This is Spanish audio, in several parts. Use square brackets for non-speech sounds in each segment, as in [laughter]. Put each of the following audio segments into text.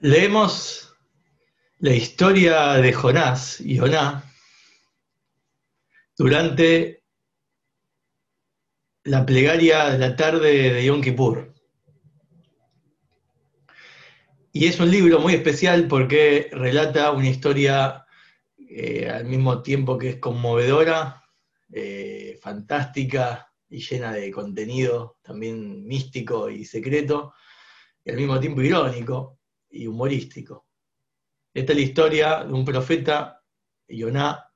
Leemos la historia de Jonás y Joná durante la plegaria de la tarde de Yom Kippur. Y es un libro muy especial porque relata una historia eh, al mismo tiempo que es conmovedora, eh, fantástica y llena de contenido también místico y secreto, y al mismo tiempo irónico y humorístico. Esta es la historia de un profeta, Yoná,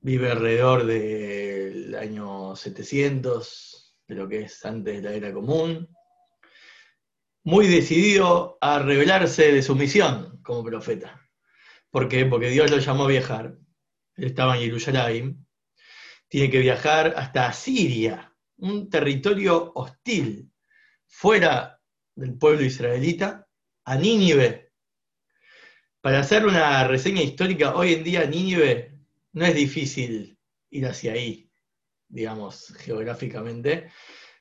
vive alrededor del año 700, de lo que es antes de la era común, muy decidido a revelarse de su misión como profeta. ¿Por qué? Porque Dios lo llamó a viajar. Él estaba en Jerusalén. Tiene que viajar hasta Siria, un territorio hostil, fuera del pueblo israelita, a Nínive. Para hacer una reseña histórica, hoy en día Nínive no es difícil ir hacia ahí, digamos, geográficamente.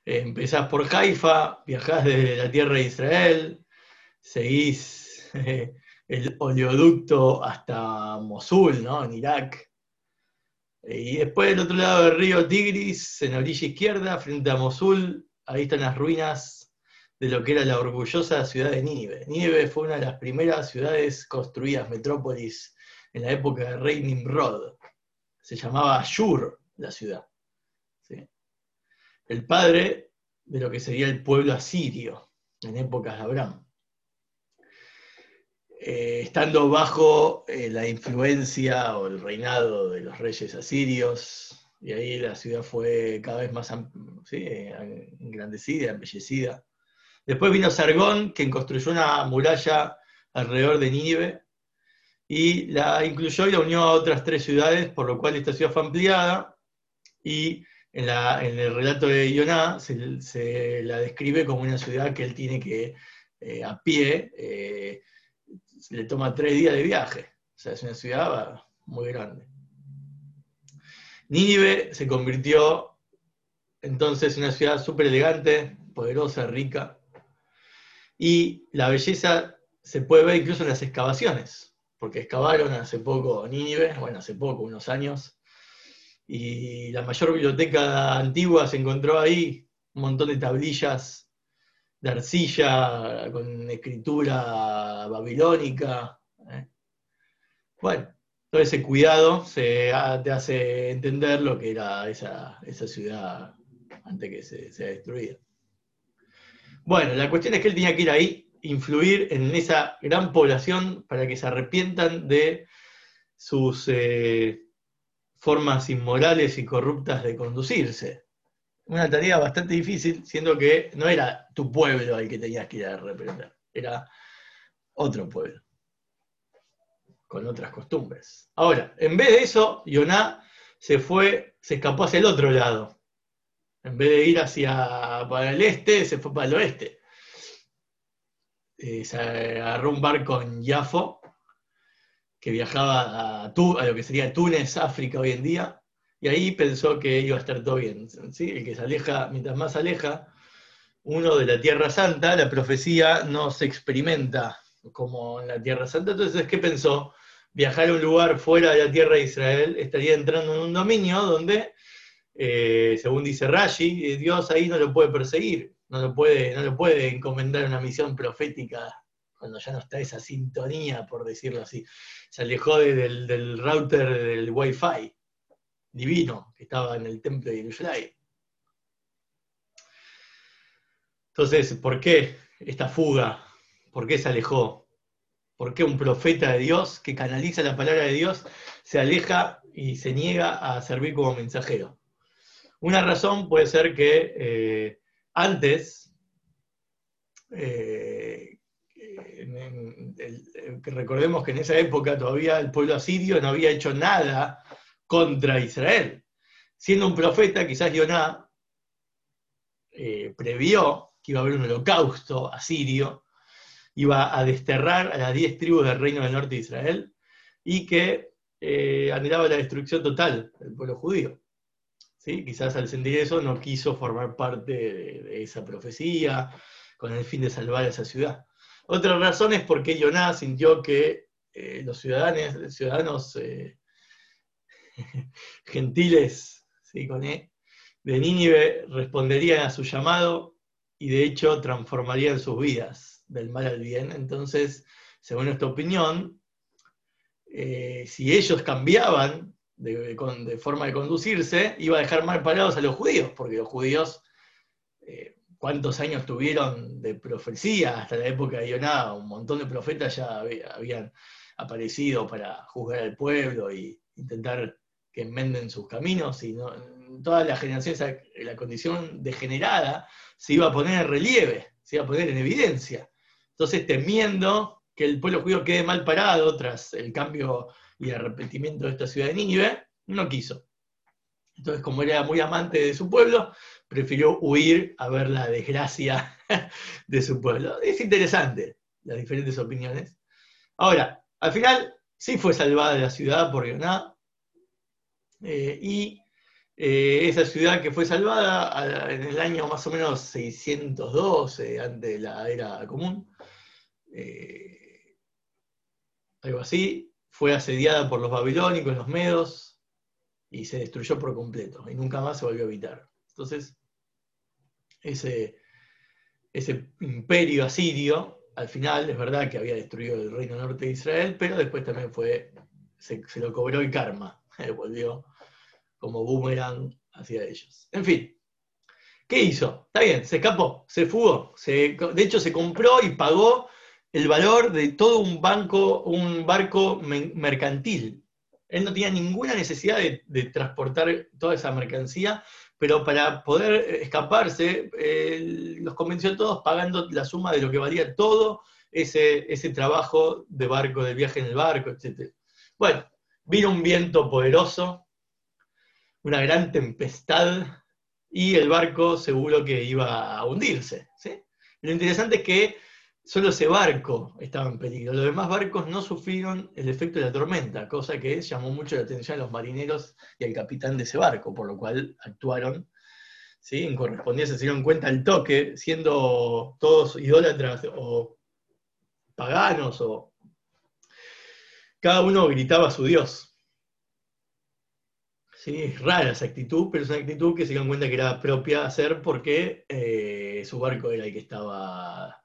Eh, empezás por Haifa, viajás desde la tierra de Israel, seguís eh, el oleoducto hasta Mosul, ¿no? En Irak. Y después del otro lado del río Tigris, en la orilla izquierda, frente a Mosul, ahí están las ruinas de lo que era la orgullosa ciudad de Nínive. Nínive fue una de las primeras ciudades construidas, metrópolis, en la época de rey Nimrod. Se llamaba Ashur la ciudad. El padre de lo que sería el pueblo asirio en épocas de Abraham. Eh, estando bajo eh, la influencia o el reinado de los reyes asirios, y ahí la ciudad fue cada vez más engrandecida, embellecida. Después vino Sargón, quien construyó una muralla alrededor de Nínive, y la incluyó y la unió a otras tres ciudades, por lo cual esta ciudad fue ampliada, y en, el relato de Ioná se, la describe como una ciudad que él tiene que, eh, a pie, le toma tres días de viaje. O sea, es una ciudad muy grande. Nínive se convirtió entonces en una ciudad súper elegante, poderosa, rica. Y la belleza se puede ver incluso en las excavaciones, porque excavaron hace poco Nínive, bueno, hace poco, unos años, y la mayor biblioteca antigua se encontró ahí, un montón de tablillas de arcilla con escritura babilónica. ¿eh? Bueno, todo ese cuidado se, te hace entender lo que era esa, ciudad antes que se, sea destruida. Bueno, la cuestión es que él tenía que ir ahí, influir en esa gran población para que se arrepientan de sus eh, formas inmorales y corruptas de conducirse una tarea bastante difícil, siendo que no era tu pueblo al que tenías que ir a reprender, era otro pueblo, con otras costumbres. Ahora, en vez de eso, Yoná se fue, se escapó hacia el otro lado. En vez de ir hacia el este, se fue para el oeste. Eh, se agarró un barco en Yafo, que viajaba a, lo que sería Túnez, África hoy en día, y ahí pensó que iba a estar todo bien. El que se aleja, mientras más se aleja uno de la Tierra Santa, la profecía no se experimenta como en la Tierra Santa. Entonces, ¿qué pensó? Viajar a un lugar fuera de la Tierra de Israel estaría entrando en un dominio donde, eh, según dice Rashi, Dios ahí no lo puede perseguir, no lo puede, no lo puede encomendar una misión profética cuando ya no está esa sintonía, por decirlo así. Se alejó del, router del Wi-Fi divino que estaba en el templo de Jerusalén. Entonces, ¿por qué esta fuga? ¿Por qué se alejó? ¿Por qué un profeta de Dios que canaliza la palabra de Dios se aleja y se niega a servir como mensajero? Una razón puede ser que eh, antes, eh, recordemos que en esa época todavía el pueblo asirio no había hecho nada contra Israel. Siendo un profeta, quizás Yoná eh, previó que iba a haber un holocausto asirio, iba a desterrar a las diez tribus del reino del norte de Israel y que eh, anhelaba la destrucción total del pueblo judío. Quizás al sentir eso no quiso formar parte de, esa profecía con el fin de salvar a esa ciudad. Otra razón es porque Yoná sintió que eh, los ciudadanos, ciudadanos eh, [laughs] gentiles e, de Nínive responderían a su llamado y de hecho transformarían sus vidas del mal al bien. Entonces, según nuestra opinión, eh, si ellos cambiaban de, forma de conducirse, iba a dejar mal parados a los judíos, porque los judíos, eh, ¿cuántos años tuvieron de profecía hasta la época de Yoná? Un montón de profetas ya habían aparecido para juzgar al pueblo y intentar que enmenden sus caminos, y no, toda la la condición degenerada, se iba a poner en relieve, se iba a poner en evidencia. Entonces, temiendo que el pueblo judío quede mal parado tras el cambio y arrepentimiento de esta ciudad de Nínive, no quiso. Entonces, como era muy amante de su pueblo, prefirió huir a ver la desgracia [laughs] de su pueblo. Es interesante las diferentes opiniones. Ahora, al final sí fue salvada la ciudad por Yoná, eh, y eh, esa ciudad que fue salvada en el año más o menos 612, antes de la era común, eh, algo así, fue asediada por los babilónicos, los medos, y se destruyó por completo, y nunca más se volvió a habitar. Entonces, ese, ese imperio asirio, al final es verdad que había destruido el reino norte de Israel, pero después también fue, se lo cobró el karma, [laughs] volvió como boomerang hacia ellos. En fin, ¿qué hizo? Está bien, se escapó, se fugó, de hecho se compró y pagó el valor de todo un banco, un barco mercantil. Él no tenía ninguna necesidad de, transportar toda esa mercancía, pero para poder escaparse, los convenció a todos pagando la suma de lo que valía todo ese, ese trabajo de barco, de viaje en el barco, etc. Bueno, Vino un viento poderoso, una gran tempestad, y el barco seguro que iba a hundirse. Lo interesante es que solo ese barco estaba en peligro. Los demás barcos no sufrieron el efecto de la tormenta, cosa que llamó mucho la atención a los marineros y al capitán de ese barco, por lo cual actuaron ¿sí? en correspondencia, se dieron cuenta al toque, siendo todos idólatras o paganos o cada uno gritaba a su Dios. Sí, es rara esa actitud, pero es una actitud que se dieron cuenta que era propia hacer porque eh, su barco era el que estaba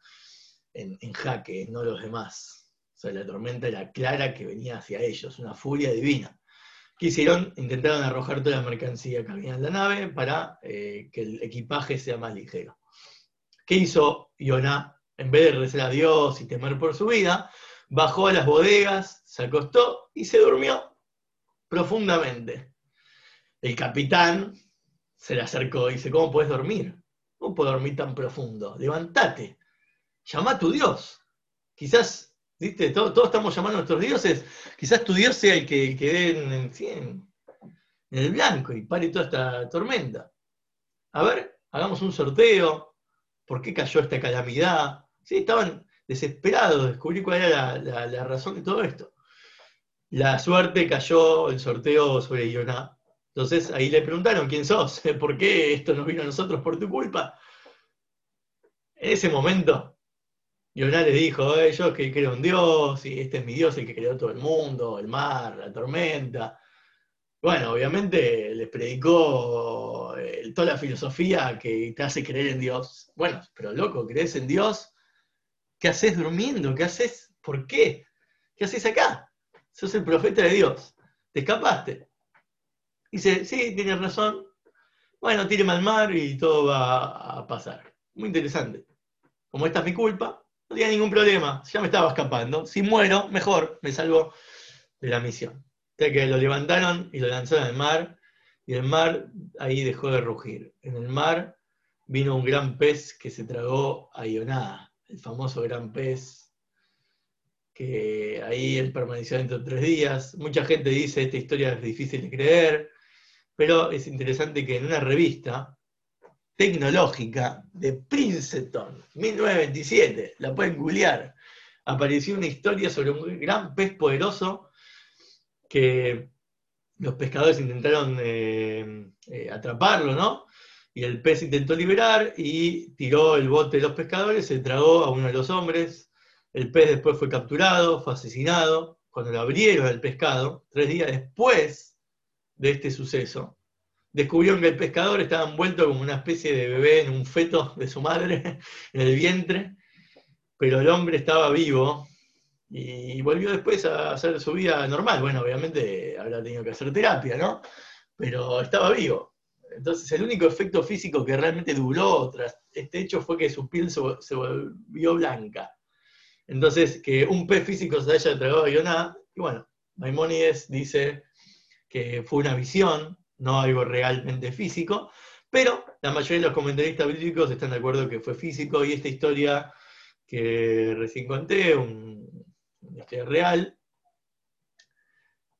en, jaque, no los demás. O sea, la tormenta era clara que venía hacia ellos, una furia divina. ¿Qué hicieron? Intentaron arrojar toda la mercancía que había en la nave para eh, que el equipaje sea más ligero. ¿Qué hizo Yonah? En vez de rezar a Dios y temer por su vida, bajó a las bodegas, se acostó y se durmió profundamente. El capitán se le acercó y dice, ¿cómo puedes dormir? ¿Cómo puedo dormir tan profundo? Levántate, llama a tu Dios. Quizás, ¿viste? Todos, estamos llamando a nuestros dioses, quizás tu Dios sea el que quede en, en, el blanco y pare toda esta tormenta. A ver, hagamos un sorteo. ¿Por qué cayó esta calamidad? Sí, estaban desesperado de descubrir cuál era la, razón de todo esto. La suerte cayó el sorteo sobre Yoná. Entonces ahí le preguntaron, ¿quién sos? [laughs] ¿Por qué esto nos vino a nosotros por tu culpa? En ese momento, Yoná le dijo, eh, yo que creo en Dios, y este es mi Dios, el que creó todo el mundo, el mar, la tormenta. Bueno, obviamente les predicó eh, toda la filosofía que te hace creer en Dios. Bueno, pero loco, ¿crees en Dios? ¿Qué haces durmiendo? ¿Qué haces? ¿Por qué? ¿Qué haces acá? Sos el profeta de Dios. Te escapaste. Dice, sí, tienes razón. Bueno, tíreme al mar y todo va a pasar. Muy interesante. Como esta es mi culpa, no tenía ningún problema. Ya me estaba escapando. Si muero, mejor, me salvo de la misión. Sea que lo levantaron y lo lanzaron al mar. Y el mar ahí dejó de rugir. En el mar vino un gran pez que se tragó a Ionada el famoso gran pez, que ahí él permaneció dentro de tres días. Mucha gente dice, esta historia es difícil de creer, pero es interesante que en una revista tecnológica de Princeton, 1927, la pueden googlear, apareció una historia sobre un gran pez poderoso que los pescadores intentaron eh, eh, atraparlo, ¿no? Y el pez intentó liberar y tiró el bote de los pescadores, se tragó a uno de los hombres, El pez después fue capturado, fue asesinado. Cuando lo abrieron el pescado, tres días después de este suceso, descubrieron que el pescador estaba envuelto como una especie de bebé en un feto de su madre, [laughs] en el vientre, pero el hombre estaba vivo y volvió después a hacer su vida normal. Bueno, obviamente habrá tenido que hacer terapia, ¿no? Pero estaba vivo. Entonces el único efecto físico que realmente duró tras este hecho fue que su piel se, volvió blanca. Entonces, que un pez físico se haya tragado a Yonah, y bueno, Maimónides dice que fue una visión, no algo realmente físico, pero la mayoría de los comentaristas bíblicos están de acuerdo que fue físico y esta historia que recién conté, un, una historia real,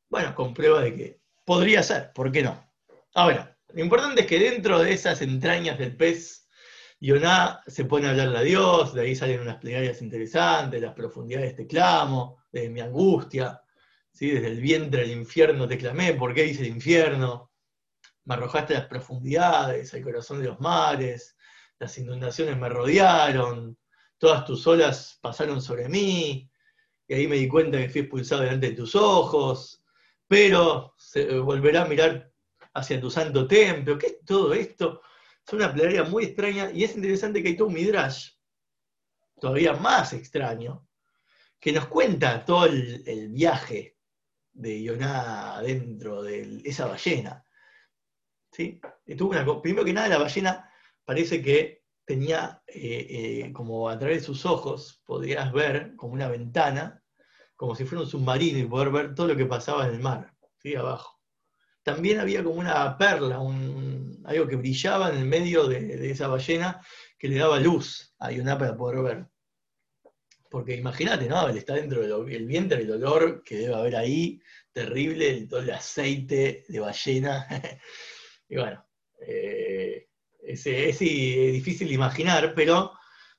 bueno, comprueba de que podría ser, ¿por qué no? Ahora, lo importante es que dentro de esas entrañas del pez, Yoná se pone a hablarle a Dios, de ahí salen unas plegarias interesantes, las profundidades te clamo, de mi angustia, ¿sí? desde el vientre del infierno te clamé, ¿por qué dice el infierno? Me arrojaste a las profundidades, al corazón de los mares, las inundaciones me rodearon, todas tus olas pasaron sobre mí, y ahí me di cuenta que fui expulsado delante de tus ojos, pero se eh, volverá a mirar hacia tu santo templo. ¿Qué es todo esto? Es una plegaria muy extraña, y es interesante que hay todo un midrash, todavía más extraño, que nos cuenta todo el, viaje de Yoná dentro de esa ballena. ¿Sí? primero que nada, la ballena parece que tenía, eh, eh, como a través de sus ojos, podías ver como una ventana, como si fuera un submarino y poder ver todo lo que pasaba en el mar, ¿sí? abajo. También había como una perla, algo que brillaba en el medio de, esa ballena que le daba luz a Yonah para poder ver. Porque imagínate, ¿no? Él está dentro del vientre, el olor que debe haber ahí, terrible, todo el aceite de ballena. Y bueno, eh, es, difícil imaginar, pero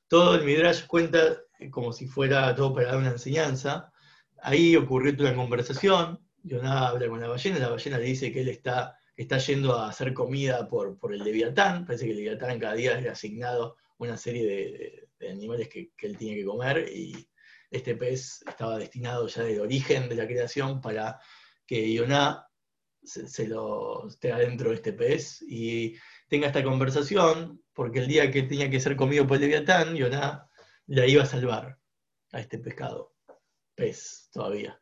todo el Midrash cuenta como si fuera todo para dar una enseñanza. Ahí ocurrió una conversación, Yonah habla con la ballena, la ballena le dice que él está, está yendo a hacer comida por, por el Leviatán, parece que el Leviatán cada día le ha asignado una serie de, animales que, él tiene que comer y este pez estaba destinado ya del origen de la creación para que Yonah se, lo esté adentro de este pez y tenga esta conversación, porque el día que tenía que ser comido por el Leviatán, Yoná la iba a salvar a este pescado, pez todavía.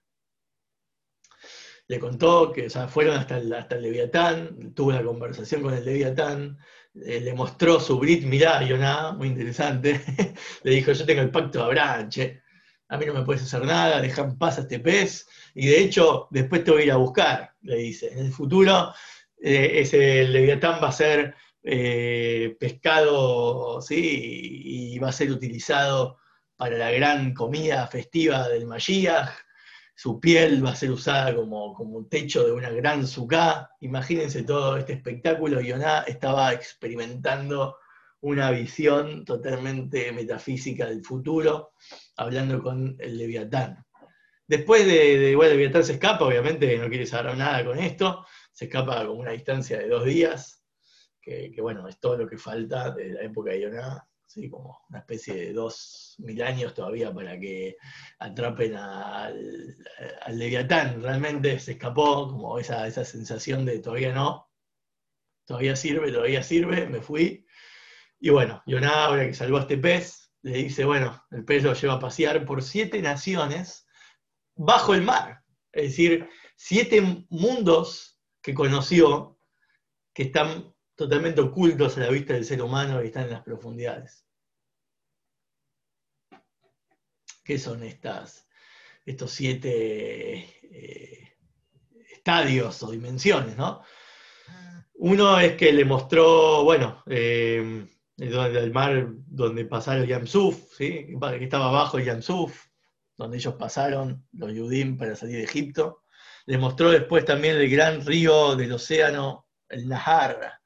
Le contó que ya fueron hasta el, hasta el Leviatán, tuvo una conversación con el Leviatán, eh, le mostró su Brit mirá, Yoná, muy interesante, [laughs] le dijo, yo tengo el pacto de Abraham, a mí no me puedes hacer nada, deja en paz a este pez, y de hecho después te voy a ir a buscar, le dice. En el futuro eh, ese leviatán va a ser eh, pescado, ¿sí? Y va a ser utilizado para la gran comida festiva del Mashiach, su piel va a ser usada como, como un techo de una gran suká. Imagínense todo este espectáculo, Yoná estaba experimentando una visión totalmente metafísica del futuro, hablando con el Leviatán. Después de, igual, Leviatán se escapa, obviamente no quiere saber nada con esto, se escapa como una distancia de dos días, que, bueno, es todo lo que falta de la época de Yoná, ¿sí? como una especie de dos mil años todavía para que atrapen al, Leviatán. Realmente se escapó, como esa, esa sensación de todavía no, todavía sirve, todavía sirve, me fui, y bueno, Yoná, ahora que salvó a este pez, le dice, bueno, el pez lo lleva a pasear por siete naciones bajo el mar. Es decir, siete mundos que conoció que están totalmente ocultos a la vista del ser humano y están en las profundidades. ¿Qué son estas, estos siete eh, estadios o dimensiones? ¿no? Uno es que le mostró, bueno, eh, el mar donde pasaron Yamsuf, ¿sí? que estaba abajo Yamsuf, donde ellos pasaron, los Yudim, para salir de Egipto. Les mostró después también el gran río del océano, el Nahar,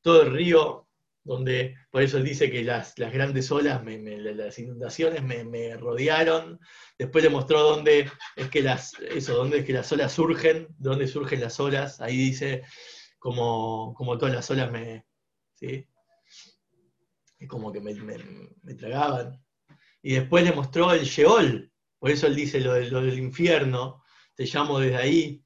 todo el río donde, por eso dice que las, grandes olas, las inundaciones me, rodearon. Después le mostró dónde es que las, eso, dónde es que las olas surgen, dónde surgen las olas. Ahí dice como, como todas las olas me, ¿sí? como que me, tragaban. y después le mostró el Sheol, por eso él dice lo, del infierno, te llamo desde ahí,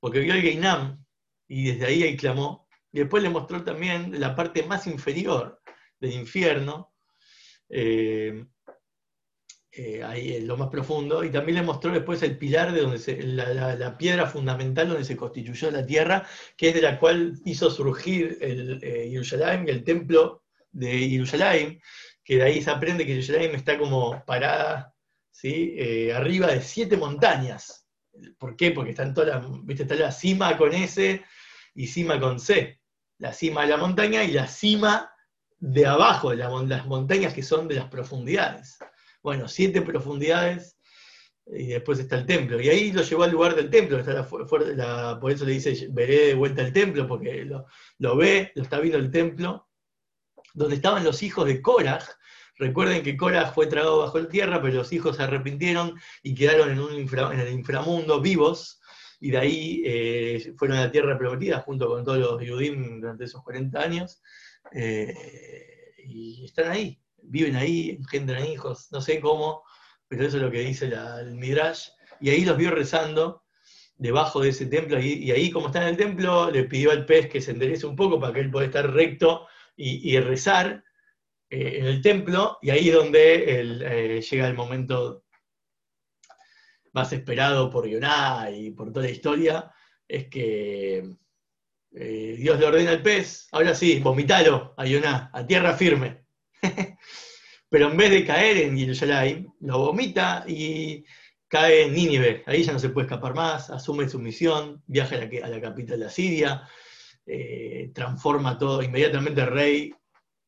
porque vio el Geinam, y desde ahí él clamó, y después le mostró también la parte más inferior del infierno, eh, eh, ahí en lo más profundo, y también le mostró después el pilar de donde se, la, piedra fundamental donde se constituyó la tierra, que es de la cual hizo surgir el eh, el templo de Jerusalén, que de ahí se aprende que Jerusalén está como parada ¿sí? Eh, arriba de siete montañas. ¿Por qué? Porque están todas ¿viste? está la cima con S y cima con C. La cima de la montaña y la cima de abajo de las montañas que son de las profundidades bueno, siete profundidades, y después está el templo. Y ahí lo llevó al lugar del templo, la, por eso le dice, veré de vuelta el templo, porque lo, ve, lo está viendo el templo, donde estaban los hijos de Korah. Recuerden que Korah fue tragado bajo la tierra, pero los hijos se arrepintieron y quedaron en, un en el inframundo vivos, y de ahí eh, fueron a la tierra prometida junto con todos los Yudim durante esos 40 años, eh, y están ahí viven ahí, engendran hijos, no sé cómo, pero eso es lo que dice el Midrash, y ahí los vio rezando debajo de ese templo, y, ahí como está en el templo, le pidió al pez que se enderece un poco para que él pueda estar recto y, rezar eh, en el templo, y ahí es donde eh, llega el momento más esperado por Yoná y por toda la historia, es que eh, Dios le ordena al pez, ahora sí, vomitalo a Yoná, a tierra firme. [laughs] Pero en vez de caer en Jerusalén, lo vomita y cae en Nínive. Ahí ya no se puede escapar más, asume su misión, viaja a la, capital de Siria, eh, transforma todo, inmediatamente el rey,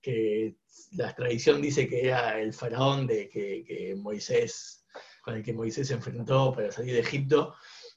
que la tradición dice que era el faraón de que, Moisés, con el que Moisés se enfrentó para salir de Egipto,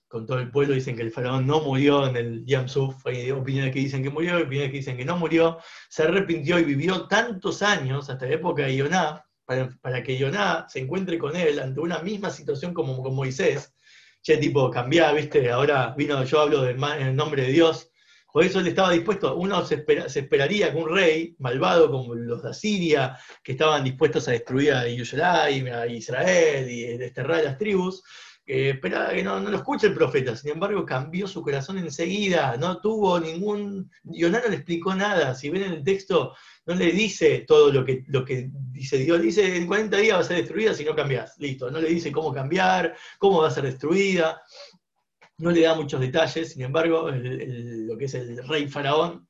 con todo el pueblo, dicen que el faraón no murió en el Yamsuf, hay opiniones que dicen que murió, opiniones que dicen que no murió, se arrepintió y vivió tantos años, hasta la época de Yoná, para, que Yoná se encuentre con él ante una misma situación como con Moisés, che, tipo, cambiá, viste, ahora vino, yo hablo en el nombre de Dios, por eso él estaba dispuesto, uno se, esperaría que un rey malvado como los de Asiria, que estaban dispuestos a destruir a Jerusalén, a Israel y desterrar las tribus, esperaba que no, lo escuche el profeta, sin embargo cambió su corazón enseguida, no tuvo ningún, Yoná no le explicó nada, si ven en el texto, no le dice todo lo que, lo que dice Dios, dice en 40 días va a ser destruida si no cambias, listo, no le dice cómo cambiar, cómo va a ser destruida, no le da muchos detalles, sin embargo, lo que es el rey faraón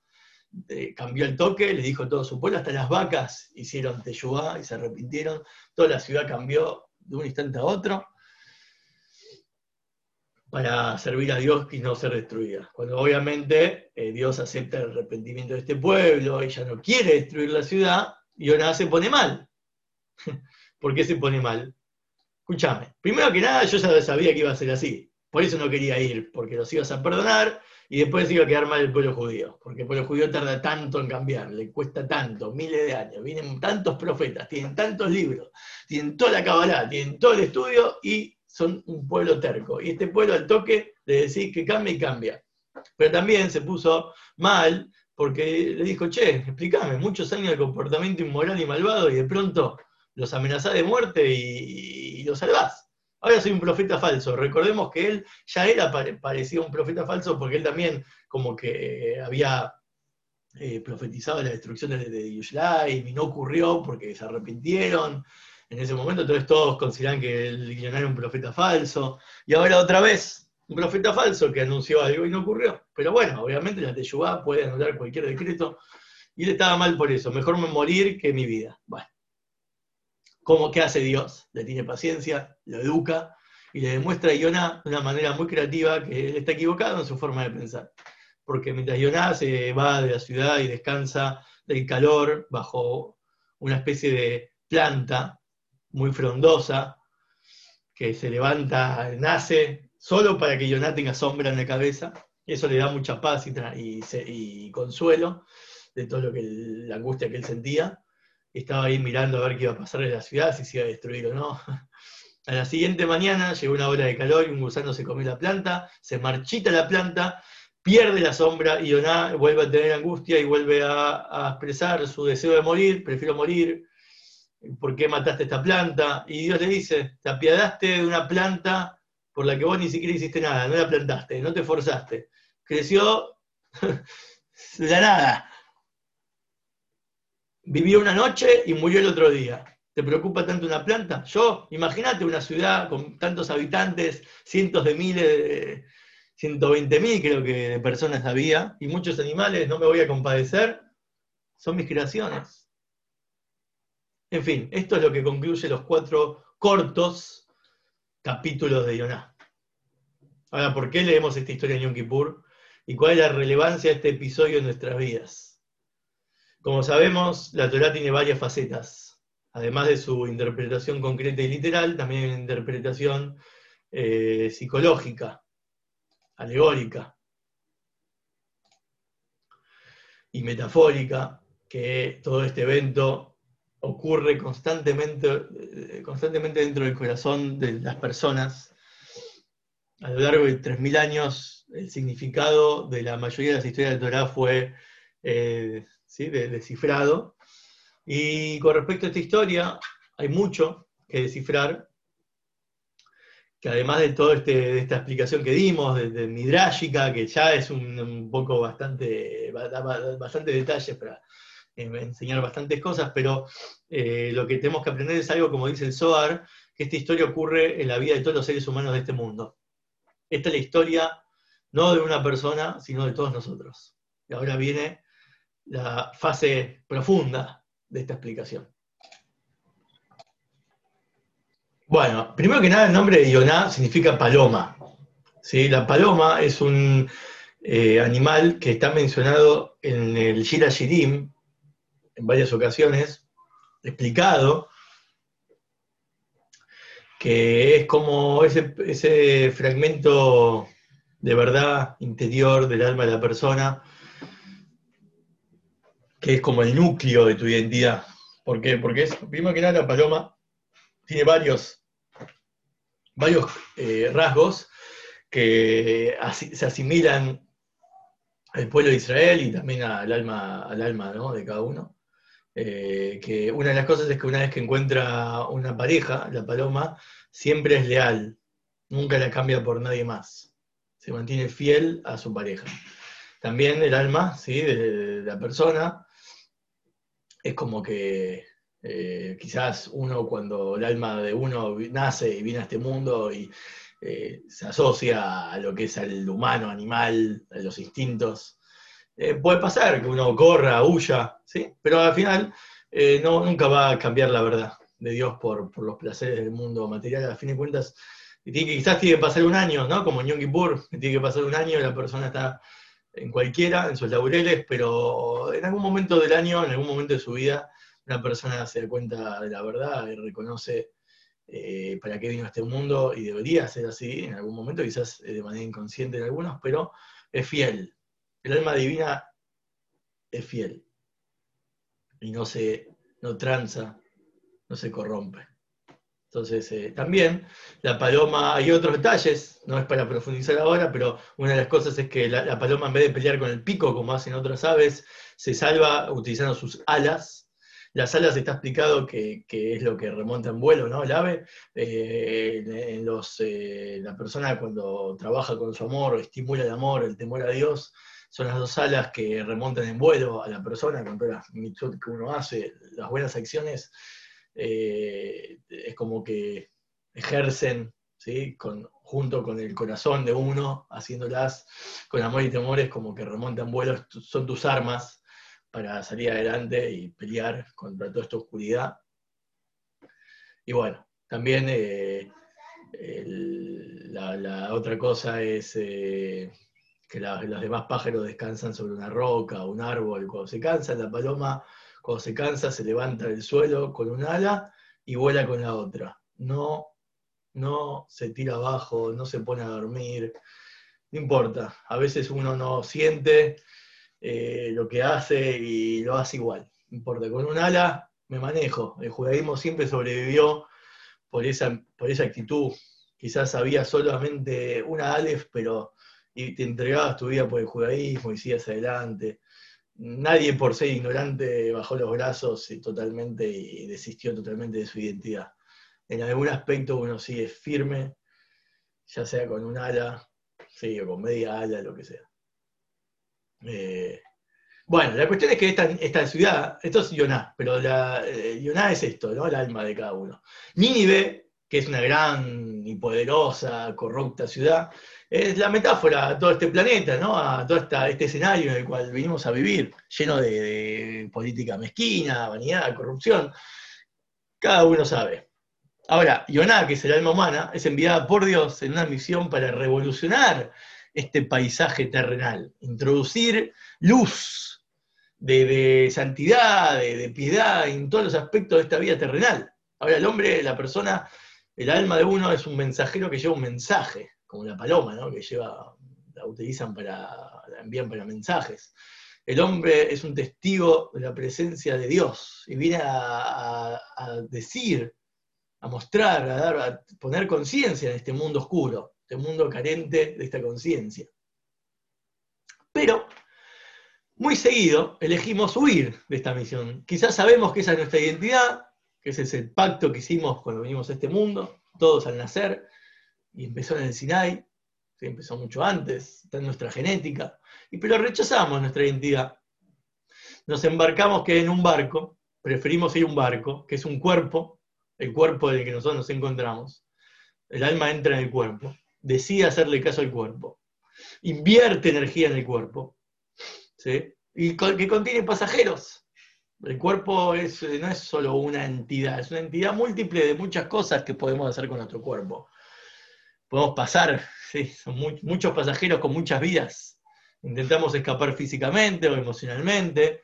eh, cambió el toque, le dijo todo su pueblo, hasta las vacas hicieron teyubá y se arrepintieron, toda la ciudad cambió de un instante a otro, para servir a Dios y no ser destruida. Cuando obviamente eh, Dios acepta el arrepentimiento de este pueblo, ella no quiere destruir la ciudad, y ahora se pone mal. [laughs] ¿Por qué se pone mal? Escúchame, primero que nada yo ya sabía que iba a ser así, por eso no quería ir, porque los ibas a perdonar y después iba a quedar mal el pueblo judío, porque el pueblo judío tarda tanto en cambiar, le cuesta tanto, miles de años, vienen tantos profetas, tienen tantos libros, tienen toda la cabalá, tienen todo el estudio y son un pueblo terco. Y este pueblo al toque le decís que cambia y cambia. Pero también se puso mal porque le dijo, che, explícame, muchos años de comportamiento inmoral y malvado y de pronto los amenazás de muerte y, los salvás. Ahora soy un profeta falso. Recordemos que él ya era parecido a un profeta falso porque él también como que había eh, profetizado la destrucción de, de y no ocurrió porque se arrepintieron en ese momento, entonces todos consideran que el guionario era un profeta falso, y ahora otra vez, un profeta falso que anunció algo y no ocurrió. Pero bueno, obviamente la Teyubá puede anular cualquier decreto, y él estaba mal por eso, mejor morir que mi vida. Bueno, ¿cómo qué hace Dios? Le tiene paciencia, lo educa, y le demuestra a Yonah de una manera muy creativa que él está equivocado en su forma de pensar. Porque mientras Yonah se va de la ciudad y descansa del calor bajo una especie de planta muy frondosa, que se levanta, nace, solo para que Yoná tenga sombra en la cabeza. Eso le da mucha paz y, consuelo de todo lo que la angustia que él sentía. Estaba ahí mirando a ver qué iba a pasar en la ciudad, si se iba a destruir o no. A la siguiente mañana llegó una ola de calor y un gusano se comió la planta, se marchita la planta, pierde la sombra y Yoná vuelve a tener angustia y vuelve a, a expresar su deseo de morir, prefiero morir, ¿por qué mataste esta planta? Y Dios le dice, te apiadaste de una planta por la que vos ni siquiera hiciste nada, no la plantaste, no te forzaste. Creció [laughs] de la nada. Vivió una noche y murió el otro día. ¿Te preocupa tanto una planta? Yo, imagínate una ciudad con tantos habitantes, cientos de miles, 120 mil creo que de personas había, y muchos animales, no me voy a compadecer, son mis creaciones. En fin, esto es lo que concluye los cuatro cortos capítulos de Yoná. Ahora, ¿por qué leemos esta historia en Yom Kippur? ¿Y cuál es la relevancia de este episodio en nuestras vidas? Como sabemos, la Torah tiene varias facetas además de su interpretación concreta y literal, también una interpretación eh, psicológica, alegórica y metafórica, que todo este evento ocurre constantemente, eh, constantemente dentro del corazón de las personas. A lo largo de 3.000 años, el significado de la mayoría de las historias de Torah fue eh, descifrado y con respecto a esta historia, hay mucho que descifrar, que además de toda este, esta explicación que dimos, de, de que ya es un, poco bastante, bastante detalles para enseñar bastantes cosas, pero eh, lo que tenemos que aprender es algo, como dice el Zohar, que esta historia ocurre en la vida de todos los seres humanos de este mundo. Esta es la historia no de una persona, sino de todos nosotros. Y ahora viene la fase profunda de esta explicación. Bueno, primero que nada el nombre de Ioná significa paloma. ¿sí? La paloma es un eh, animal que está mencionado en el Shira Shirim en varias ocasiones, explicado, que es como ese, ese fragmento de verdad interior del alma de la persona que es como el núcleo de tu identidad. ¿Por qué? Porque es, primero que nada, la paloma tiene varios, varios eh, rasgos que se asimilan al pueblo de Israel y también al alma, al alma de cada uno. Eh, que una de las cosas es que una vez que encuentra una pareja, la paloma siempre es leal, nunca la cambia por nadie más, se mantiene fiel a su pareja. También el alma ¿sí? de la persona es como que eh, quizás uno cuando el alma de uno nace y viene a este mundo y eh, se asocia a lo que es el humano, animal, a los instintos, eh, puede pasar que uno corra, huya, ¿sí? pero al final no, nunca va a cambiar la verdad de Dios por, los placeres del mundo material. A fin de cuentas, quizás tiene que pasar un año, ¿no? Como en Yom Kippur, tiene que pasar un año y la persona está en cualquiera, en sus laureles, pero en algún momento del año, en algún momento de su vida, una persona se da cuenta de la verdad y reconoce eh, para qué vino a este mundo y debería ser así en algún momento, quizás de manera inconsciente en algunos, pero es fiel. El alma divina es fiel y no se no tranza, no se corrompe. Entonces, eh, también la paloma, hay otros detalles, no es para profundizar ahora, pero una de las cosas es que la, paloma en vez de pelear con el pico, como hacen otras aves, se salva utilizando sus alas. Las alas está explicado que, es lo que remonta en vuelo, ¿no? El ave, eh, en los, eh, la persona cuando trabaja con su amor, estimula el amor, el temor a Dios, son las dos alas que remontan en vuelo a la persona con todas las que uno hace, las buenas acciones eh, es como que ejercen, ¿sí? junto con el corazón de uno, haciéndolas con amor y temor, es como que remontan vuelos, son tus armas para salir adelante y pelear contra toda esta oscuridad. Y bueno, también eh, la, otra cosa es eh, que los demás pájaros descansan sobre una roca o un árbol. Cuando se cansan, la paloma cuando se cansa, se levanta del suelo con un ala y vuela con la otra. No, no se tira abajo, no se pone a dormir. No importa. A veces uno no siente eh, lo que hace y lo hace igual. No importa. Con un ala me manejo. El judaísmo siempre sobrevivió por esa, por esa actitud. Quizás había solamente una Aleph, pero y te entregabas tu vida por el judaísmo y sigues adelante nadie por ser ignorante bajó los brazos y totalmente y desistió totalmente de su identidad. En algún aspecto uno sigue firme, ya sea con un ala, sí, o con media ala, lo que sea. Eh, bueno, la cuestión es que esta, ciudad, esto es Yoná, pero la, eh, Yoná es esto, ¿no? El alma de cada uno. Nínive, que es una gran y poderosa, corrupta ciudad, es la metáfora a todo este planeta, ¿no? A todo este escenario en el cual venimos a vivir, lleno de, política mezquina, vanidad, corrupción. Cada uno sabe. Ahora, Yoná, que es el alma humana, es enviada por Dios en una misión para revolucionar este paisaje terrenal, introducir luz de, santidad, de, piedad en todos los aspectos de esta vida terrenal. Ahora, el hombre, la persona, el alma de uno es un mensajero que lleva un mensaje como la paloma, ¿no? que lleva, la utilizan para, la envían para mensajes. El hombre es un testigo de la presencia de Dios y viene a, decir, a mostrar, a dar, a poner conciencia en este mundo oscuro, este mundo carente de esta conciencia. Pero muy seguido elegimos huir de esta misión. Quizás sabemos que esa es nuestra identidad, que ese es el pacto que hicimos cuando venimos a este mundo, todos al nacer, y empezó en el Sinai, empezó mucho antes, está en nuestra genética, y, pero rechazamos nuestra identidad. Nos embarcamos que en un barco, preferimos ir a un barco, que es un cuerpo, el cuerpo del que nosotros nos encontramos. El alma entra en el cuerpo, decide hacerle caso al cuerpo, invierte energía en el cuerpo, y que contiene pasajeros. El cuerpo no es solo una entidad, es una entidad múltiple de muchas cosas que podemos hacer con nuestro cuerpo podemos pasar, son muchos pasajeros con muchas vidas. Intentamos escapar físicamente o emocionalmente,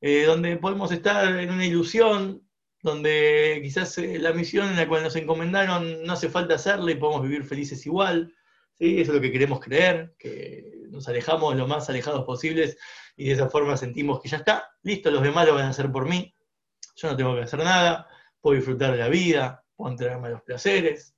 eh, donde podemos estar en una ilusión, donde quizás eh, la misión en la cual nos encomendaron no hace falta hacerla y podemos vivir felices igual. ¿sí? Eso es lo que queremos creer, que nos alejamos lo más alejados posibles y de esa forma sentimos que ya está, listo, los demás lo van a hacer por mí, yo no tengo que hacer nada, puedo disfrutar de la vida, puedo entregarme a los placeres,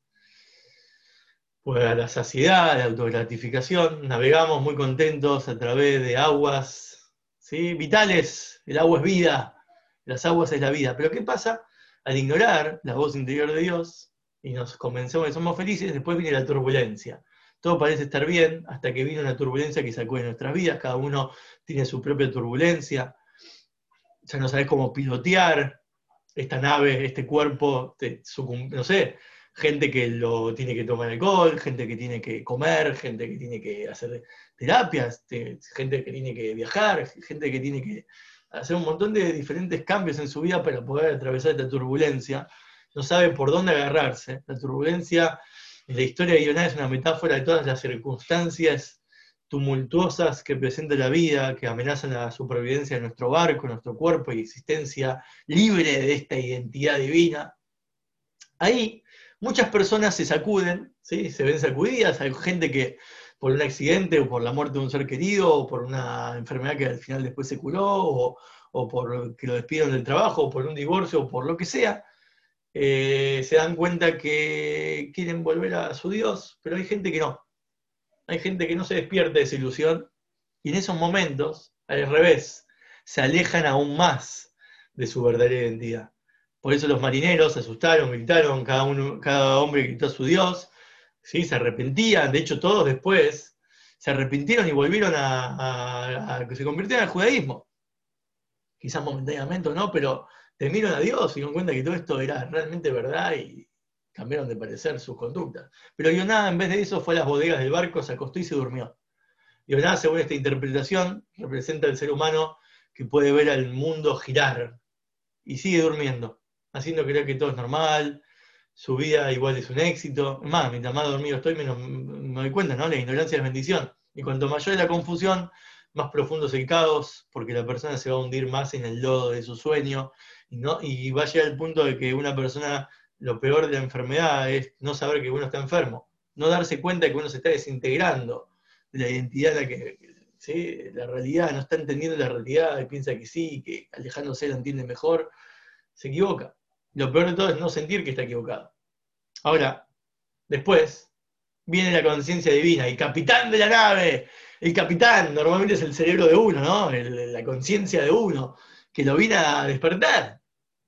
pues la saciedad, la autogratificación, navegamos muy contentos a través de aguas ¿sí? vitales, el agua es vida, las aguas es la vida, pero ¿qué pasa? Al ignorar la voz interior de Dios y nos convencemos que somos felices, después viene la turbulencia. Todo parece estar bien hasta que vino una turbulencia que sacó de nuestras vidas, cada uno tiene su propia turbulencia, ya no sabes cómo pilotear esta nave, este cuerpo, no sé, gente que lo tiene que tomar alcohol, gente que tiene que comer, gente que tiene que hacer terapias, gente que tiene que viajar, gente que tiene que hacer un montón de diferentes cambios en su vida para poder atravesar esta turbulencia. No sabe por dónde agarrarse. La turbulencia en la historia de Ioná es una metáfora de todas las circunstancias tumultuosas que presenta la vida, que amenazan la supervivencia de nuestro barco, nuestro cuerpo y existencia libre de esta identidad divina. Ahí muchas personas se sacuden, ¿sí? se ven sacudidas, hay gente que por un accidente o por la muerte de un ser querido o por una enfermedad que al final después se curó o, por que lo despidieron del trabajo o por un divorcio o por lo que sea, eh, se dan cuenta que quieren volver a su Dios, pero hay gente que no. Hay gente que no se despierta de esa ilusión y en esos momentos, al revés, se alejan aún más de su verdadera identidad. Por eso los marineros se asustaron, gritaron, cada, uno, cada hombre gritó a su Dios, ¿sí? se arrepentían, de hecho todos después se arrepintieron y volvieron a, que se convirtieran al judaísmo. Quizás momentáneamente o no, pero temieron a Dios y dieron cuenta que todo esto era realmente verdad y cambiaron de parecer sus conductas. Pero Yoná, en vez de eso, fue a las bodegas del barco, se acostó y se durmió. Yoná, según esta interpretación, representa al ser humano que puede ver al mundo girar y sigue durmiendo haciendo creer que todo es normal, su vida igual es un éxito. Más, mientras más dormido estoy, menos me doy cuenta, ¿no? La ignorancia es bendición. Y cuanto mayor es la confusión, más profundo es el caos, porque la persona se va a hundir más en el lodo de su sueño, y, no, y va a llegar al punto de que una persona, lo peor de la enfermedad es no saber que uno está enfermo, no darse cuenta de que uno se está desintegrando de la identidad en la que, ¿sí? la realidad, no está entendiendo la realidad y piensa que sí, que alejándose la entiende mejor, se equivoca. Lo peor de todo es no sentir que está equivocado. Ahora, después, viene la conciencia divina y capitán de la nave, el capitán normalmente es el cerebro de uno, ¿no? la conciencia de uno, que lo viene a despertar.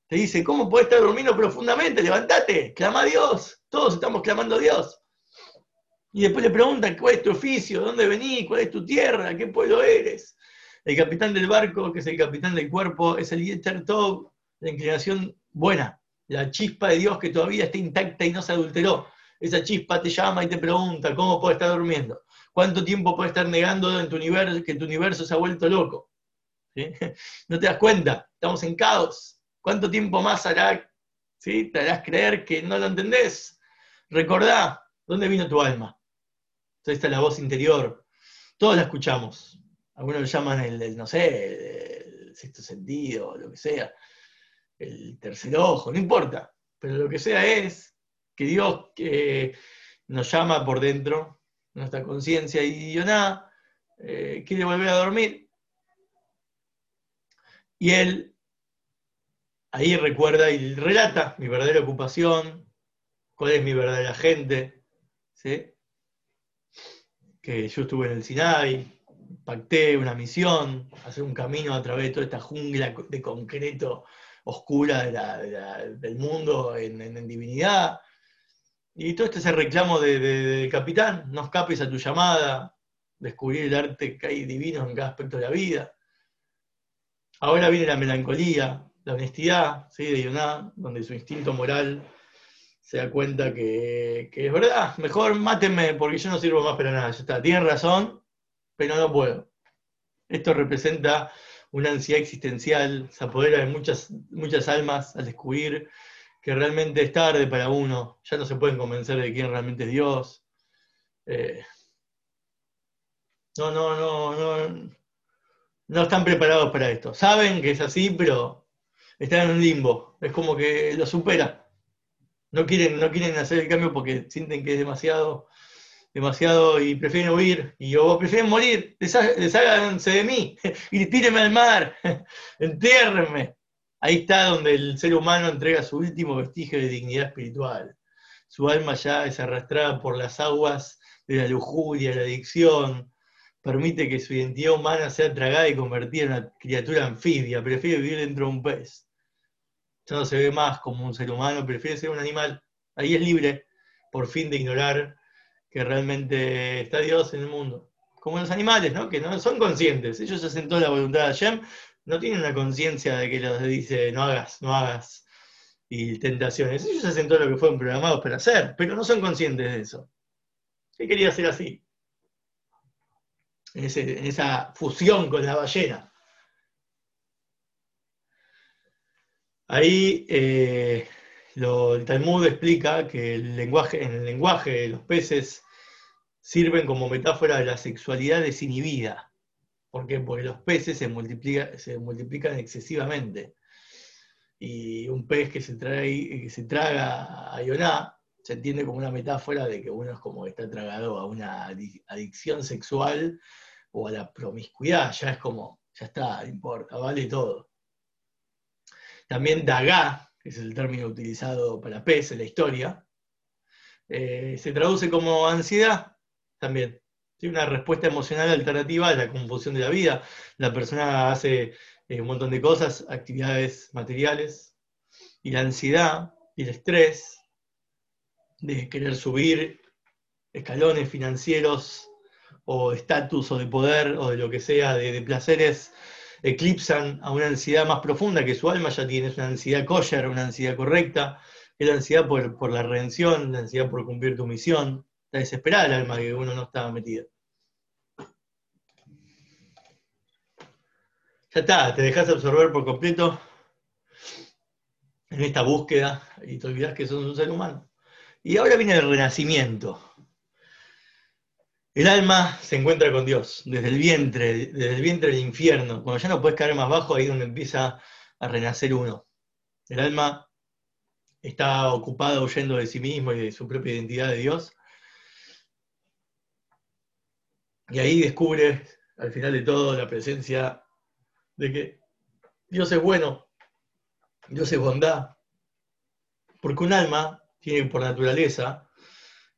Te dice, ¿cómo puedes estar durmiendo profundamente? Levantate, clama a Dios. Todos estamos clamando a Dios. Y después le preguntan, ¿cuál es tu oficio? ¿Dónde venís? ¿Cuál es tu tierra? ¿Qué pueblo eres? El capitán del barco, que es el capitán del cuerpo, es el Yeter Tov, la inclinación buena, la chispa de Dios que todavía está intacta y no se adulteró. Esa chispa te llama y te pregunta, ¿cómo puedes estar durmiendo? ¿Cuánto tiempo puedes estar negando en universo, que tu universo se ha vuelto loco? [laughs] ¿No te das cuenta? Estamos en caos. ¿Cuánto tiempo más hará? ¿sí? ¿Te harás creer que no lo entendés? Recordá, ¿dónde vino tu alma? Entonces está la voz interior. Todos la escuchamos. Algunos lo llaman el, no sé, el sexto sentido, lo que sea, el tercer ojo, no importa. Pero lo que sea es que Dios que nos llama por dentro, nuestra conciencia y Yoná eh, quiere volver a dormir. Y él ahí recuerda y relata mi verdadera ocupación, cuál es mi verdadera gente, ¿sí? que yo estuve en el Sinai, pacté una misión, hacer un camino a través de toda esta jungla de concreto oscura del mundo en, divinidad. Y todo este es el reclamo del capitán, no escapes a tu llamada, descubrir el arte que hay divino en cada aspecto de la vida. Ahora viene la melancolía, la honestidad ¿sí? de Yoná, donde su instinto moral se da cuenta que, es verdad, mejor mátenme porque yo no sirvo más para nada. Ya está, tienen razón, pero no puedo. Esto representa una ansiedad existencial, se apodera de muchas, muchas almas al descubrir que realmente es tarde para uno, ya no se pueden convencer de quién realmente es Dios. Eh, no, no, no, no, no están preparados para esto. Saben que es así, pero están en un limbo. Es como que lo supera. No quieren, no quieren hacer el cambio porque sienten que es demasiado, demasiado y prefieren huir. Y yo prefieren morir, desháganse de mí [laughs] y tírenme al mar, [laughs] entiérrenme. Ahí está donde el ser humano entrega su último vestigio de dignidad espiritual. Su alma ya es arrastrada por las aguas de la lujuria, la adicción, permite que su identidad humana sea tragada y convertida en una criatura anfibia, prefiere vivir dentro de un pez. Ya no se ve más como un ser humano, prefiere ser un animal. Ahí es libre, por fin, de ignorar que realmente está Dios en el mundo. Como los animales, ¿no? Que no son conscientes. Ellos hacen toda la voluntad de Hashem, no tienen una conciencia de que los dice no hagas, no hagas, y tentaciones. Ellos hacen todo lo que fueron programados para hacer, pero no son conscientes de eso. ¿Qué quería hacer así? en, esa fusión con la ballena. Ahí eh, el Talmud explica que el lenguaje, en el lenguaje los peces sirven como metáfora de la sexualidad desinhibida. ¿Por qué? Porque los peces se, se multiplican excesivamente. Y un pez que se, trae, que se traga a Yoná se entiende como una metáfora de que uno es como que está tragado a una adicción sexual o a la promiscuidad, ya es como, ya está, importa, vale todo. También Dagá, que es el término utilizado para pez en la historia, eh, se traduce como ansiedad también. Una respuesta emocional alternativa a la confusión de la vida. La persona hace eh, un montón de cosas, actividades materiales, y la ansiedad y el estrés de querer subir escalones financieros o estatus o de poder o de lo que sea, de, placeres, eclipsan a una ansiedad más profunda que su alma ya tiene, es una ansiedad kosher, una ansiedad correcta, es la ansiedad por, la redención, la ansiedad por cumplir tu misión, está desesperada el alma que uno no estaba metido. Ya está, te dejas absorber por completo en esta búsqueda y te olvidas que sos un ser humano. Y ahora viene el renacimiento. El alma se encuentra con Dios, desde el vientre, desde el vientre del infierno. Cuando ya no puedes caer más bajo, ahí es donde empieza a renacer uno. El alma está ocupada huyendo de sí mismo y de su propia identidad de Dios. Y ahí descubre, al final de todo, la presencia de que Dios es bueno, Dios es bondad. Porque un alma tiene por naturaleza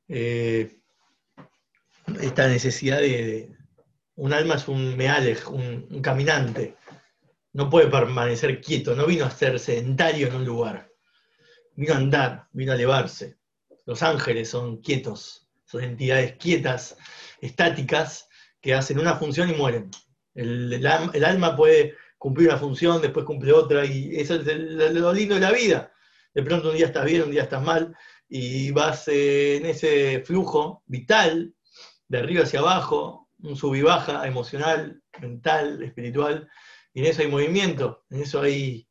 eh, esta necesidad de, Un alma es un mealej, un, caminante. No puede permanecer quieto, no vino a ser sedentario en un lugar. Vino a andar, vino a elevarse. Los ángeles son quietos, son entidades quietas, estáticas, que hacen una función y mueren. El, alma puede cumplir una función, después cumple otra, y eso es lo lindo de la vida. De pronto un día estás bien, un día estás mal, y vas en ese flujo vital, de arriba hacia abajo, un sub y baja emocional, mental, espiritual, y en eso hay movimiento, en eso hay,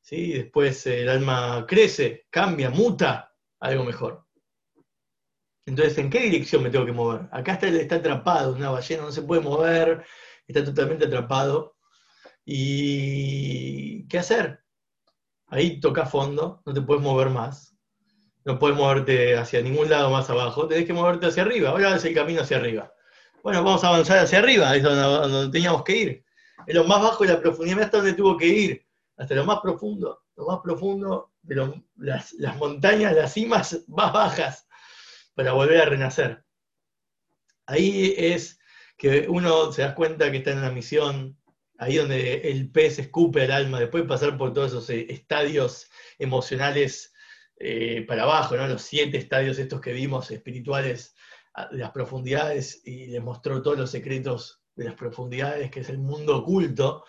¿sí? después el alma crece, cambia, muta algo mejor. Entonces, ¿en qué dirección me tengo que mover? Acá está, está atrapado, una ballena no se puede mover, está totalmente atrapado. ¿Y qué hacer? Ahí toca fondo, no te puedes mover más. No puedes moverte hacia ningún lado más abajo, tenés que moverte hacia arriba. Ahora es el camino hacia arriba. Bueno, vamos a avanzar hacia arriba, es donde, teníamos que ir. En lo más bajo de la profundidad, hasta donde tuvo que ir, hasta lo más profundo, lo más profundo de las, las montañas, las cimas más bajas, para volver a renacer. Ahí es que uno se da cuenta que está en una misión, ahí donde el pez escupe al alma, después de pasar por todos esos eh, estadios emocionales eh, para abajo, ¿no? los siete estadios estos que vimos espirituales de las profundidades y le mostró todos los secretos de las profundidades, que es el mundo oculto.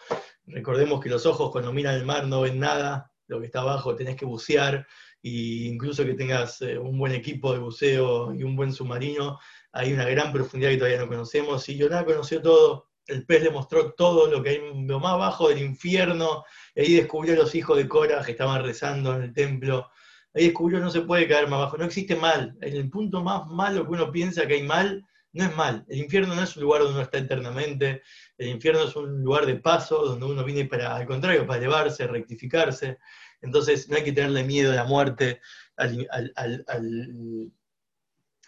Recordemos que los ojos cuando miran el mar no ven nada, lo que está abajo tenés que bucear, e incluso que tengas eh, un buen equipo de buceo y un buen submarino, hay una gran profundidad que todavía no conocemos, y Yonah conoció todo, el pez le mostró todo lo que hay lo más bajo del infierno, y ahí descubrió a los hijos de Cora que estaban rezando en el templo, ahí descubrió no se puede caer más abajo, no existe mal, en el punto más malo que uno piensa que hay mal, no es mal, el infierno no es un lugar donde uno está eternamente, el infierno es un lugar de paso, donde uno viene para, al contrario, para elevarse, rectificarse, entonces no hay que tenerle miedo a la muerte,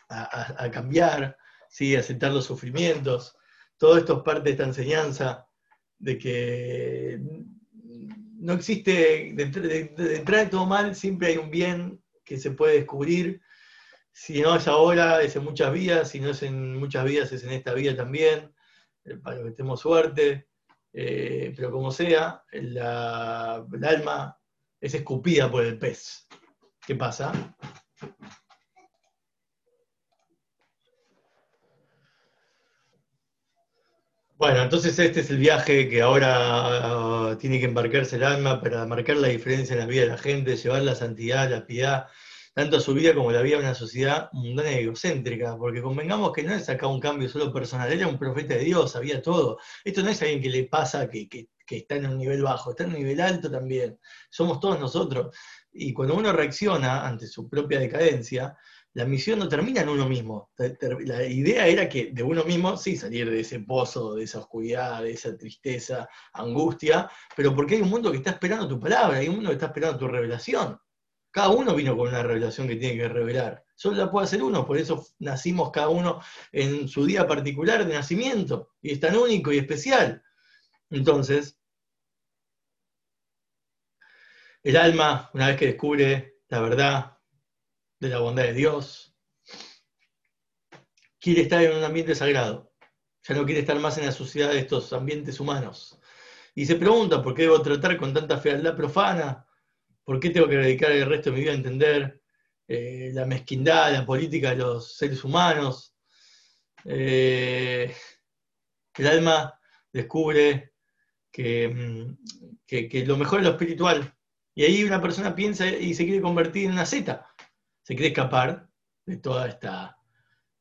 a, cambiar, ¿sí? aceptar los sufrimientos, todo esto es parte de esta enseñanza de que no existe, detrás de todo mal, siempre hay un bien que se puede descubrir. Si no es ahora, es en muchas vidas, si no es en muchas vidas, es en esta vida también, eh, para que tengamos suerte. Eh, pero como sea, el alma es escupida por el pez. ¿Qué pasa? Bueno, entonces este es el viaje que ahora uh, tiene que embarcarse el alma para marcar la diferencia en la vida de la gente, llevar la santidad, la piedad, tanto a su vida como a la vida de una sociedad mundana y egocéntrica, porque convengamos que no es acá un cambio solo personal, era un profeta de Dios, sabía todo. Esto no es alguien que le pasa que, está en un nivel bajo, está en un nivel alto también. Somos todos nosotros. Y cuando uno reacciona ante su propia decadencia, la misión no termina en uno mismo. La idea era que de uno mismo, sí, salir de ese pozo, de esa oscuridad, de esa tristeza, angustia, pero porque hay un mundo que está esperando tu palabra, hay un mundo que está esperando tu revelación. Cada uno vino con una revelación que tiene que revelar. Solo la puede hacer uno, por eso nacimos cada uno en su día particular de nacimiento, y es tan único y especial. Entonces, el alma, una vez que descubre la verdad, de la bondad de Dios. Quiere estar en un ambiente sagrado. Ya no quiere estar más en la sociedad de estos ambientes humanos. Y se pregunta por qué debo tratar con tanta fealdad profana, por qué tengo que dedicar el resto de mi vida a entender eh, la mezquindad, la política de los seres humanos. Eh, el alma descubre que, mm, que, que, lo mejor es lo espiritual. Y ahí una persona piensa y se quiere convertir en una zeta se quiere escapar de toda esta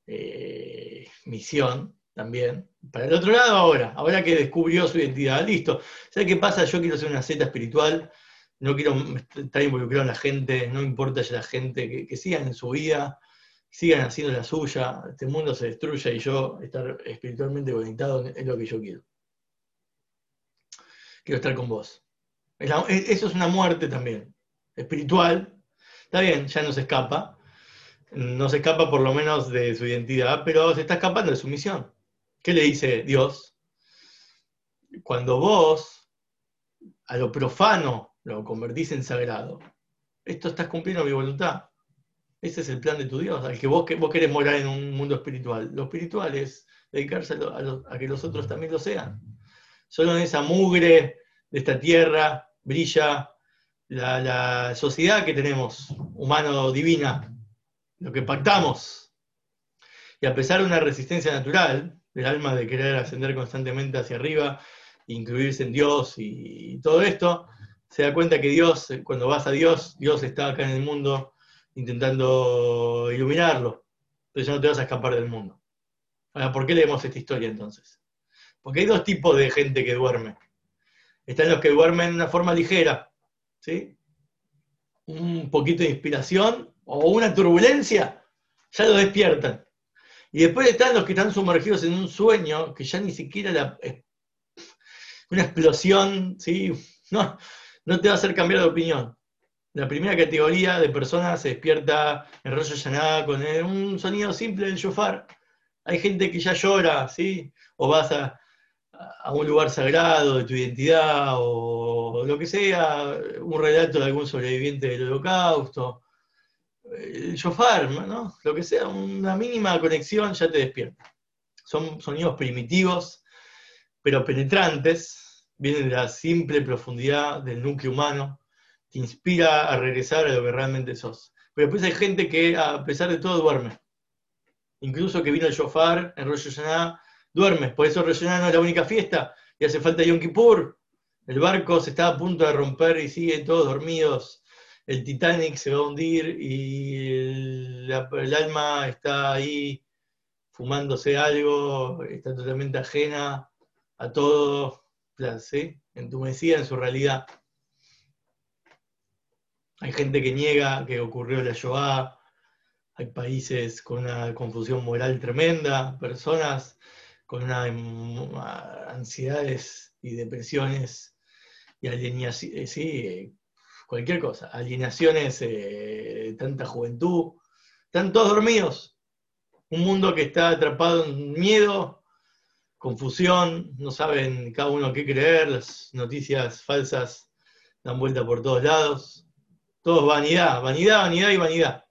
eh, misión también. Para el otro lado ahora, ahora que descubrió su identidad, listo. ¿Sabe qué pasa? Yo quiero ser una seta espiritual, no quiero estar involucrado en la gente, no importa ya la gente, que, sigan en su vida, sigan haciendo la suya, este mundo se destruya y yo estar espiritualmente conectado es lo que yo quiero. Quiero estar con vos. Eso es una muerte también, espiritual, Está bien, ya no se escapa. No se escapa por lo menos de su identidad, pero se está escapando de su misión. ¿Qué le dice Dios? Cuando vos a lo profano lo convertís en sagrado, esto estás cumpliendo mi voluntad. Ese es el plan de tu Dios, al que vos, vos querés morar en un mundo espiritual. Lo espiritual es dedicarse a, que los otros también lo sean. Solo en esa mugre de esta tierra brilla la, sociedad que tenemos, humano-divina, lo que pactamos. Y a pesar de una resistencia natural del alma de querer ascender constantemente hacia arriba, incluirse en Dios y todo esto, se da cuenta que Dios, cuando vas a Dios, Dios está acá en el mundo intentando iluminarlo. Entonces ya no te vas a escapar del mundo. Ahora, ¿por qué leemos esta historia entonces? Porque hay dos tipos de gente que duerme. Están los que duermen de una forma ligera, ¿sí? Un poquito de inspiración o una turbulencia, ya lo despiertan. Y después están los que están sumergidos en un sueño que ya ni siquiera una explosión, ¿sí? No, no te va a hacer cambiar de opinión. La primera categoría de personas se despierta en rollo llanada con un sonido simple del shofar. Hay gente que ya llora, ¿sí? O vas a, un lugar sagrado de tu identidad, o lo que sea, un relato de algún sobreviviente del holocausto. El shofar, ¿no? Lo que sea, una mínima conexión ya te despierta. Son sonidos primitivos, pero penetrantes, vienen de la simple profundidad del núcleo humano te inspira a regresar a lo que realmente sos. Pero después hay gente que, a pesar de todo, duerme. Incluso que vino el shofar en Rosh Hashanah, duerme. Por eso Rosh Hashanah no es la única fiesta, y hace falta Yom Kippur. El barco se está a punto de romper y sigue todos dormidos. El Titanic se va a hundir y el, alma está ahí fumándose algo, está totalmente ajena a todo, ¿sí? entumecida en su realidad. Hay gente que niega que ocurrió la Shoah, hay países con una confusión moral tremenda, personas con una, mm, ansiedades y depresiones y alienaciones, eh, sí, cualquier cosa, alienaciones eh, tanta juventud, están todos dormidos. Un mundo que está atrapado en miedo, confusión, no saben cada uno qué creer, las noticias falsas dan vuelta por todos lados. Todo vanidad, vanidad, vanidad y vanidad.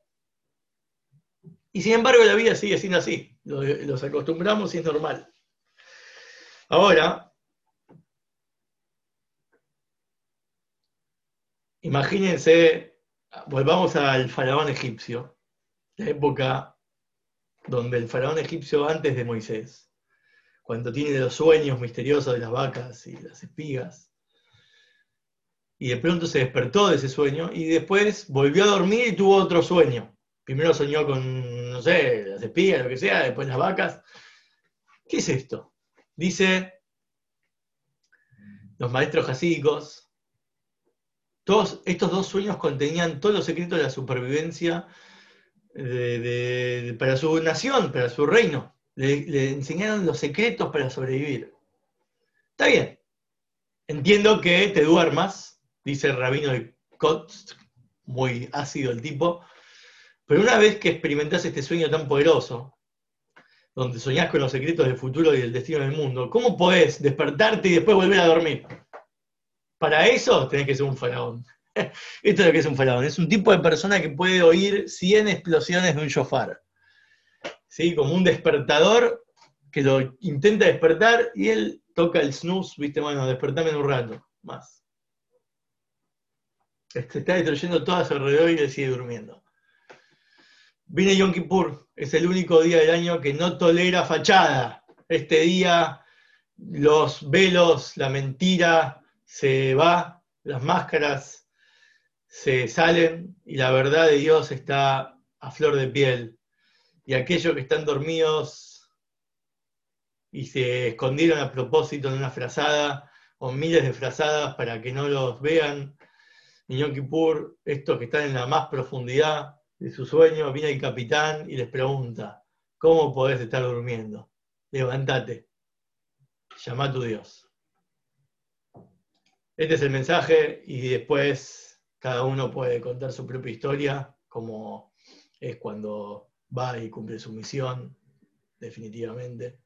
Y sin embargo la vida sigue siendo así. Los acostumbramos y es normal. Ahora, imagínense, volvamos al faraón egipcio, la época donde el faraón egipcio antes de Moisés, cuando tiene los sueños misteriosos de las vacas y las espigas, y de pronto se despertó de ese sueño y después volvió a dormir y tuvo otro sueño. Primero soñó con, no sé, las espías, lo que sea, después las vacas. ¿Qué es esto? Dice los maestros jasídicos, todos estos dos sueños contenían todos los secretos de la supervivencia para su nación, para su reino. Le, le enseñaron los secretos para sobrevivir. Está bien. Entiendo que te duermas dice el rabino de Kotz, muy ácido el tipo, pero una vez que experimentás este sueño tan poderoso, donde soñás con los secretos del futuro y del destino del mundo, ¿cómo podés despertarte y después volver a dormir? Para eso tenés que ser un faraón. [laughs] Esto es lo que es un faraón. Es un tipo de persona que puede oír 100 explosiones de un shofar. ¿Sí? Como un despertador que lo intenta despertar y él toca el snooze, viste, bueno, despertame en un rato más. Se está destruyendo todo a su alrededor y le sigue durmiendo. Viene Yom Kippur, es el único día del año que no tolera fachada. Este día los velos, la mentira se va, las máscaras se salen y la verdad de Dios está a flor de piel. Y aquellos que están dormidos y se escondieron a propósito en una frazada o miles de frazadas para que no los vean, en Kippur, estos que están en la más profundidad de su sueño, viene el capitán y les pregunta, ¿cómo podés estar durmiendo? Levántate, llama a tu Dios. Este es el mensaje y después cada uno puede contar su propia historia, como es cuando va y cumple su misión, definitivamente.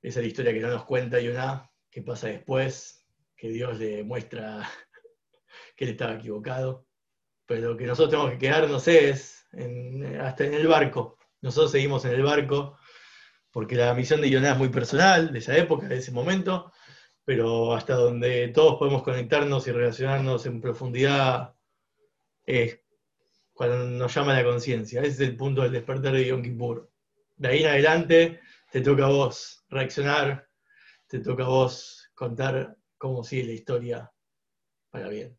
Esa es la historia que no nos cuenta Yonah, qué pasa después, que Dios le muestra [laughs] que él estaba equivocado. Pero que nosotros tenemos que quedarnos es hasta en el barco. Nosotros seguimos en el barco, porque la misión de Ioná es muy personal, de esa época, de ese momento, pero hasta donde todos podemos conectarnos y relacionarnos en profundidad es cuando nos llama la conciencia. Ese es el punto del despertar de Yom Kippur. De ahí en adelante te toca a vos reaccionar, te toca a vos contar cómo sigue la historia para bien.